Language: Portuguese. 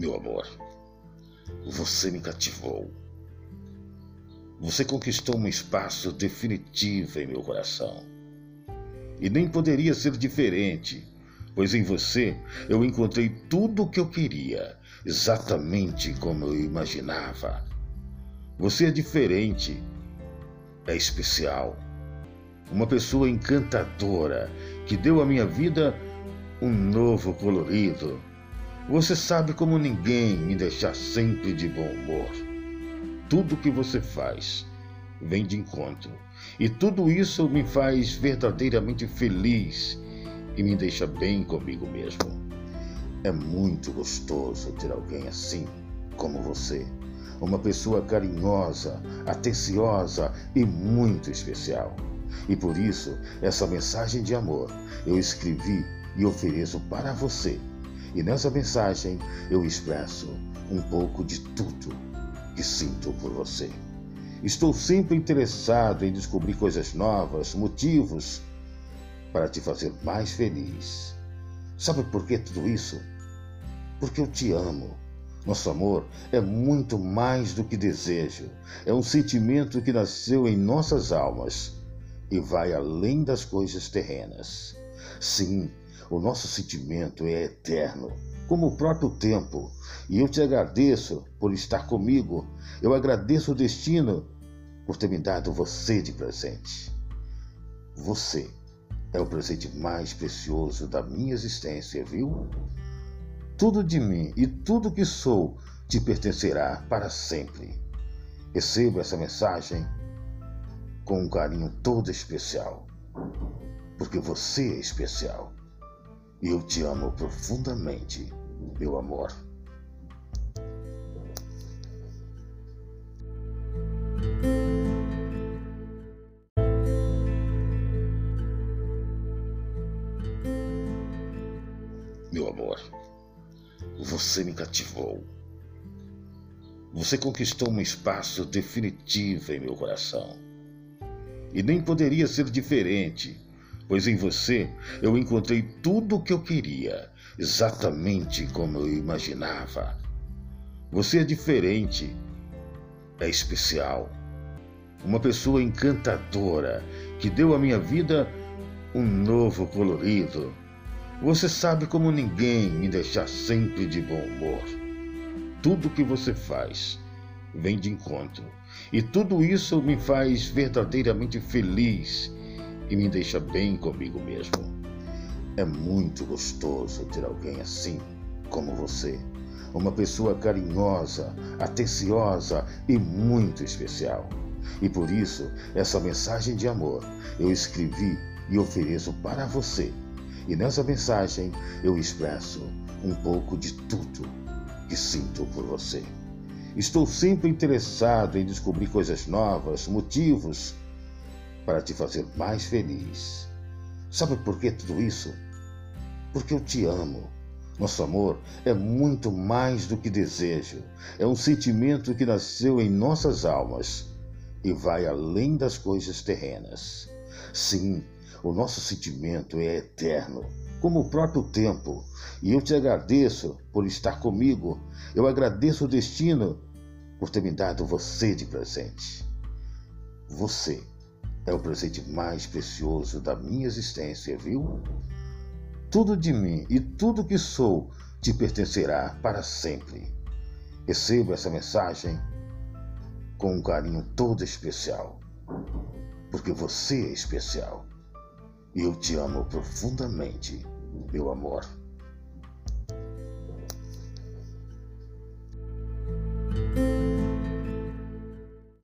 Meu amor, você me cativou. Você conquistou um espaço definitivo em meu coração. E nem poderia ser diferente, pois em você eu encontrei tudo o que eu queria, exatamente como eu imaginava. Você é diferente, é especial. Uma pessoa encantadora que deu à minha vida um novo colorido. Você sabe como ninguém me deixar sempre de bom humor. Tudo que você faz vem de encontro. E tudo isso me faz verdadeiramente feliz e me deixa bem comigo mesmo. É muito gostoso ter alguém assim como você. Uma pessoa carinhosa, atenciosa e muito especial. E por isso, essa mensagem de amor eu escrevi e ofereço para você. E nessa mensagem eu expresso um pouco de tudo que sinto por você. Estou sempre interessado em descobrir coisas novas, motivos para te fazer mais feliz. Sabe por que tudo isso? Porque eu te amo. Nosso amor é muito mais do que desejo. É um sentimento que nasceu em nossas almas e vai além das coisas terrenas. Sim, o nosso sentimento é eterno, como o próprio tempo. E eu te agradeço por estar comigo. Eu agradeço o destino por ter me dado você de presente. Você é o presente mais precioso da minha existência, viu? Tudo de mim e tudo que sou te pertencerá para sempre. Receba essa mensagem com um carinho todo especial, porque você é especial. Eu te amo profundamente, meu amor. Meu amor, você me cativou. Você conquistou um espaço definitivo em meu coração. E nem poderia ser diferente pois em você eu encontrei tudo o que eu queria, exatamente como eu imaginava. Você é diferente, é especial. Uma pessoa encantadora que deu à minha vida um novo colorido. Você sabe como ninguém me deixar sempre de bom humor. Tudo que você faz vem de encontro. E tudo isso me faz verdadeiramente feliz e me deixa bem comigo mesmo. É muito gostoso ter alguém assim como você. Uma pessoa carinhosa, atenciosa e muito especial. E por isso, essa mensagem de amor eu escrevi e ofereço para você. E nessa mensagem eu expresso um pouco de tudo que sinto por você. Estou sempre interessado em descobrir coisas novas, motivos para te fazer mais feliz. Sabe por que tudo isso? Porque eu te amo. Nosso amor é muito mais do que desejo. É um sentimento que nasceu em nossas almas e vai além das coisas terrenas. Sim, o nosso sentimento é eterno, como o próprio tempo. E eu te agradeço por estar comigo. Eu agradeço o destino por ter me dado você de presente. Você é o presente mais precioso da minha existência, viu? Tudo de mim e tudo que sou te pertencerá para sempre. Receba essa mensagem com um carinho todo especial, porque você é especial e eu te amo profundamente, meu amor.